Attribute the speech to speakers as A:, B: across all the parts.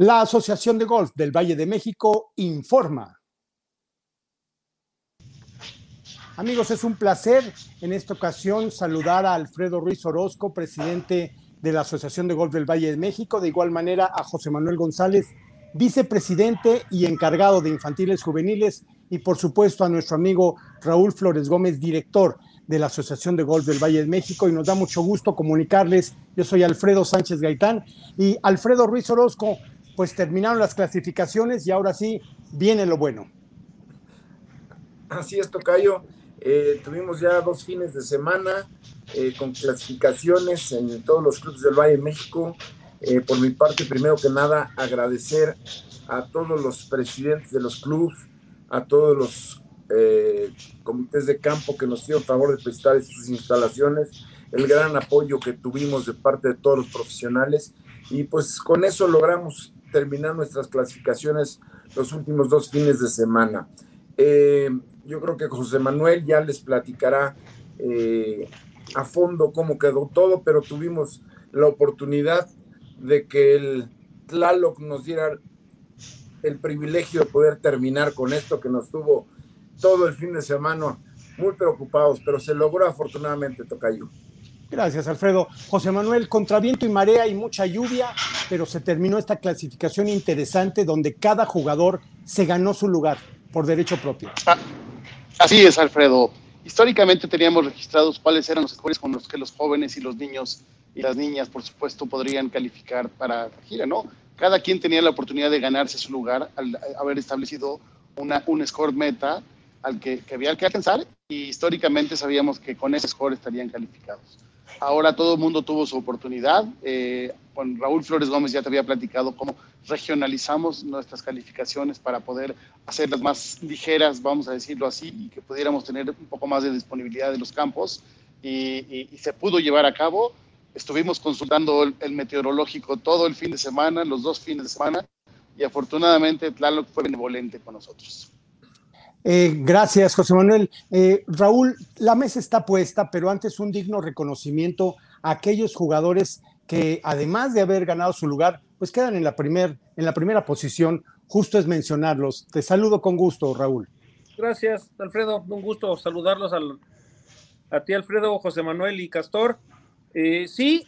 A: La Asociación de Golf del Valle de México informa. Amigos, es un placer en esta ocasión saludar a Alfredo Ruiz Orozco, presidente de la Asociación de Golf del Valle de México, de igual manera a José Manuel González, vicepresidente y encargado de infantiles juveniles, y por supuesto a nuestro amigo Raúl Flores Gómez, director de la Asociación de Golf del Valle de México, y nos da mucho gusto comunicarles. Yo soy Alfredo Sánchez Gaitán y Alfredo Ruiz Orozco, pues terminaron las clasificaciones y ahora sí viene lo bueno.
B: Así es, Tocayo. Eh, tuvimos ya dos fines de semana eh, con clasificaciones en todos los clubes del Valle de México. Eh, por mi parte, primero que nada, agradecer a todos los presidentes de los clubes, a todos los comités de campo que nos dieron favor de prestar sus instalaciones, el gran apoyo que tuvimos de parte de todos los profesionales y pues con eso logramos terminar nuestras clasificaciones los últimos dos fines de semana. Eh, yo creo que José Manuel ya les platicará eh, a fondo cómo quedó todo, pero tuvimos la oportunidad de que el Tlaloc nos diera el privilegio de poder terminar con esto que nos tuvo todo el fin de semana muy preocupados, pero se logró afortunadamente, Tocayo.
A: Gracias, Alfredo. José Manuel, contra viento y marea y mucha lluvia, pero se terminó esta clasificación interesante donde cada jugador se ganó su lugar por derecho propio. Ah,
C: así es, Alfredo. Históricamente teníamos registrados cuáles eran los escuelas con los que los jóvenes y los niños y las niñas, por supuesto, podrían calificar para la gira, ¿no? Cada quien tenía la oportunidad de ganarse su lugar al haber establecido una, un score meta al que, que había que alcanzar y históricamente sabíamos que con ese score estarían calificados. Ahora todo el mundo tuvo su oportunidad. Eh, con Raúl Flores Gómez ya te había platicado cómo regionalizamos nuestras calificaciones para poder hacerlas más ligeras, vamos a decirlo así, y que pudiéramos tener un poco más de disponibilidad de los campos. Y, se pudo llevar a cabo. Estuvimos consultando el, meteorológico todo el fin de semana, los dos fines de semana, y afortunadamente Tlaloc fue benevolente con nosotros.
A: Eh, gracias, José Manuel. Eh, Raúl, la mesa está puesta, pero antes un digno reconocimiento a aquellos jugadores que, además de haber ganado su lugar, pues quedan en la, primer, en la primera posición. Justo es mencionarlos. Te saludo con gusto, Raúl.
D: Gracias, Alfredo. Un gusto saludarlos a ti, Alfredo, José Manuel y Castor. Eh, sí,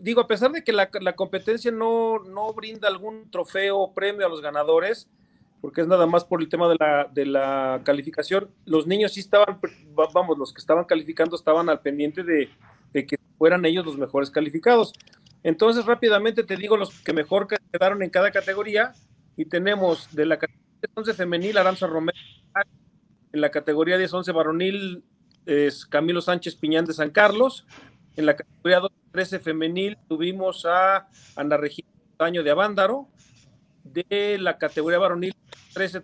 D: digo, a pesar de que la, la competencia no, no brinda algún trofeo o premio a los ganadores, porque es nada más por el tema de la, de la calificación. Los niños sí estaban, vamos, los que estaban calificando estaban al pendiente de, que fueran ellos los mejores calificados. Entonces, rápidamente te digo los que mejor quedaron en cada categoría. Y tenemos de la categoría 11 femenil, Aranza Romero. En la categoría 10-11 varonil, es Camilo Sánchez Piñán de San Carlos. En la categoría 13 femenil tuvimos a Ana Regina Daño de Avándaro. De la categoría varonil 13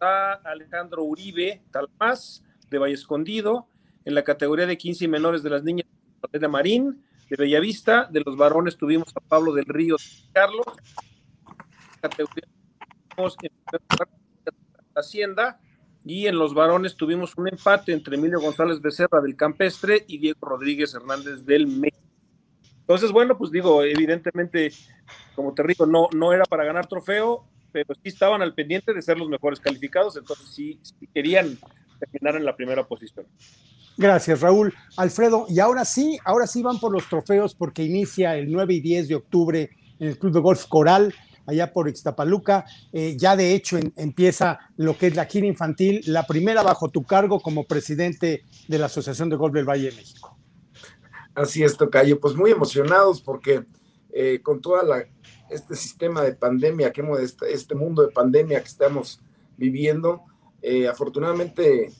D: a Alejandro Uribe Talmás de Valle Escondido. En la categoría de 15 y menores de las niñas, de Marín de Bellavista. De los varones tuvimos a Pablo del Río Carlos. Categoría Hacienda. Y en los varones tuvimos un empate entre Emilio González Becerra del Campestre y Diego Rodríguez Hernández del México. Entonces, bueno, pues digo, evidentemente, como te digo, no, no era para ganar trofeo, pero sí estaban al pendiente de ser los mejores calificados, entonces sí, querían terminar en la primera posición.
A: Gracias, Raúl. Alfredo, y ahora sí, ahora sí van por los trofeos porque inicia el 9 y 10 de octubre en el Club de Golf Coral, allá por Ixtapaluca. Eh, ya de hecho empieza lo que es la gira infantil, la primera bajo tu cargo como presidente de la Asociación de Golf del Valle de México.
B: Así es, Tocayo. Pues muy emocionados porque eh, con toda la este sistema de pandemia, que hemos, este, este mundo de pandemia que estamos viviendo. Eh, afortunadamente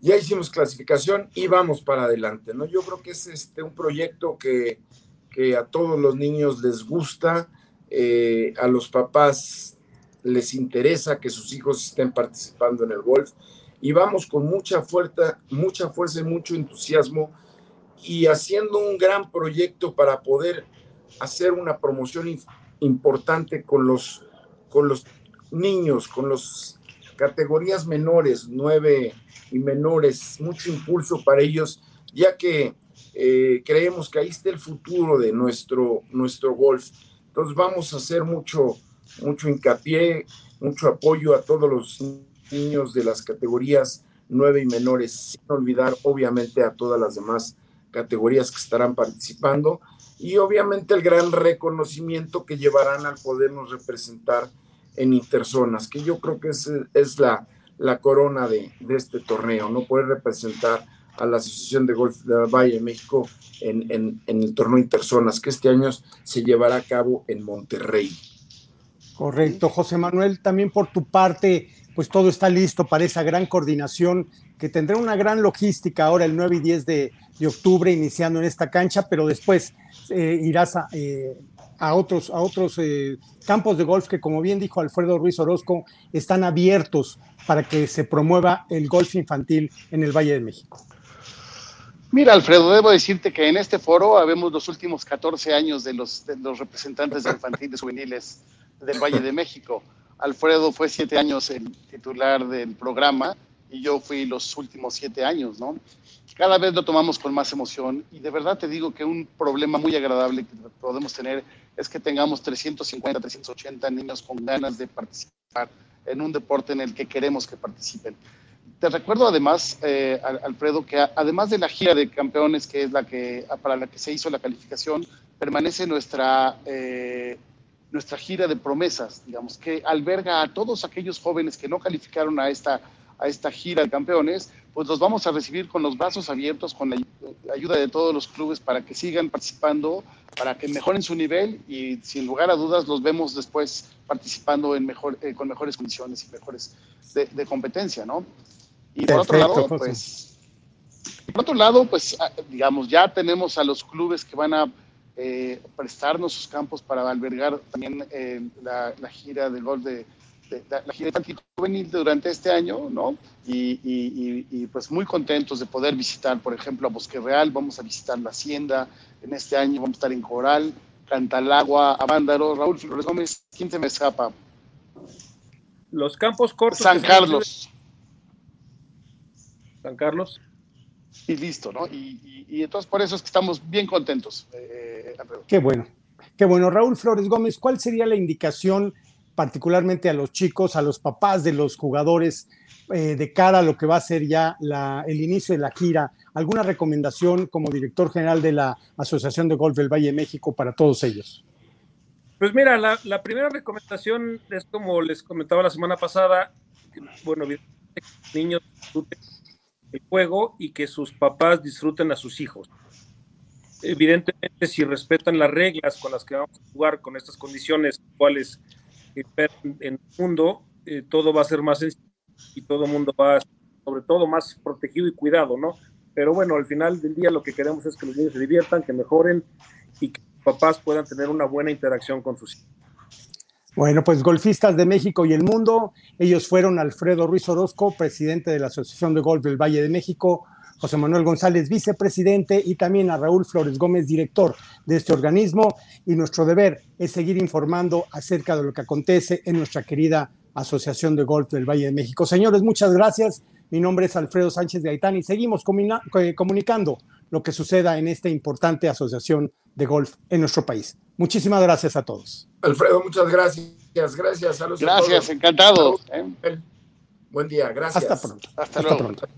B: ya hicimos clasificación y vamos para adelante, ¿no? Yo creo que es este, un proyecto que, que a todos los niños les gusta, eh, a los papás les interesa que sus hijos estén participando en el golf y vamos con mucha fuerza, mucha fuerza y mucho entusiasmo y haciendo un gran proyecto para poder hacer una promoción importante con los, con los niños, con las categorías menores, nueve y menores, mucho impulso para ellos, ya que eh, creemos que ahí está el futuro de nuestro, nuestro golf. Entonces vamos a hacer mucho, mucho hincapié, mucho apoyo a todos los niños de las categorías 9 y menores, sin olvidar obviamente a todas las demás categorías que estarán participando y obviamente el gran reconocimiento que llevarán al podernos representar en interzonas, que yo creo que es, es la, la corona de, de, este torneo, no poder representar a la Asociación de Golf de Valle de México en, en, en el torneo interzonas, que este año se llevará a cabo en Monterrey.
A: Correcto, José Manuel, también por tu parte, pues todo está listo para esa gran coordinación que tendrá una gran logística ahora el 9 y 10 de, de octubre iniciando en esta cancha, pero después eh, irás a, eh, a, otros, a otros eh, campos de golf que, como bien dijo Alfredo Ruiz Orozco, están abiertos para que se promueva el golf infantil en el Valle de México.
C: Mira, Alfredo, debo decirte que en este foro habemos los últimos 14 años de los, de los representantes infantiles juveniles del Valle de México. Alfredo fue siete años el titular del programa y yo fui los últimos siete años, ¿no? Cada vez lo tomamos con más emoción y de verdad te digo que un problema muy agradable que podemos tener es que tengamos 350, 380 niños con ganas de participar en un deporte en el que queremos que participen. Te recuerdo además, eh, Alfredo, que además de la gira de campeones, que es la que para la que se hizo la calificación, permanece nuestra eh, nuestra gira de promesas, digamos, que alberga a todos aquellos jóvenes que no calificaron a esta, a esta gira de campeones, pues los vamos a recibir con los brazos abiertos, con la ayuda de todos los clubes para que sigan participando, para que mejoren su nivel y sin lugar a dudas los vemos después participando en mejor, eh, con mejores condiciones y mejores de, de competencia, ¿no? Y por otro lado, pues, por otro lado, pues, digamos, ya tenemos a los clubes que van a eh, prestarnos sus campos para albergar también eh, la, la, gira del gol de, de, de, la gira infantil juvenil durante este año, ¿no? Y, y, y, pues muy contentos de poder visitar, por ejemplo, a Bosque Real, vamos a visitar la Hacienda, en este año vamos a estar en Coral, Cantalagua, Avándaro, Raúl Flores Gómez, ¿quién se me escapa?
D: Los campos cortos.
C: San Carlos.
D: San Carlos.
C: Y listo, ¿no? Y, y, y, entonces por eso es que estamos bien contentos. Eh,
A: qué bueno, qué bueno. Raúl Flores Gómez, ¿cuál sería la indicación particularmente a los chicos, a los papás de los jugadores, eh, de cara a lo que va a ser ya el inicio de la gira? ¿Alguna recomendación como director general de la Asociación de Golf del Valle México para todos ellos?
D: Pues mira, la, primera recomendación es como les comentaba la semana pasada, bueno, niños disfruten el juego y que sus papás disfruten a sus hijos. Evidentemente, si respetan las reglas con las que vamos a jugar, con estas condiciones cuales en el mundo, eh, todo va a ser más sencillo y todo el mundo va sobre todo más protegido y cuidado, ¿no? Pero bueno, al final del día lo que queremos es que los niños se diviertan, que mejoren y que los papás puedan tener una buena interacción con sus hijos.
A: Bueno, pues golfistas de México y el mundo, ellos fueron Alfredo Ruiz Orozco, presidente de la Asociación de Golf del Valle de México, José Manuel González, vicepresidente, y también a Raúl Flores Gómez, director de este organismo. Y nuestro deber es seguir informando acerca de lo que acontece en nuestra querida Asociación de Golf del Valle de México. Señores, muchas gracias. Mi nombre es Alfredo Sánchez de Aitán y seguimos comunicando lo que suceda en esta importante asociación de golf en nuestro país. Muchísimas gracias a todos.
B: Alfredo, muchas gracias. Gracias,
C: saludos. Gracias, a encantado.
B: Buen día, gracias.
A: Hasta pronto.
C: Hasta, Hasta pronto.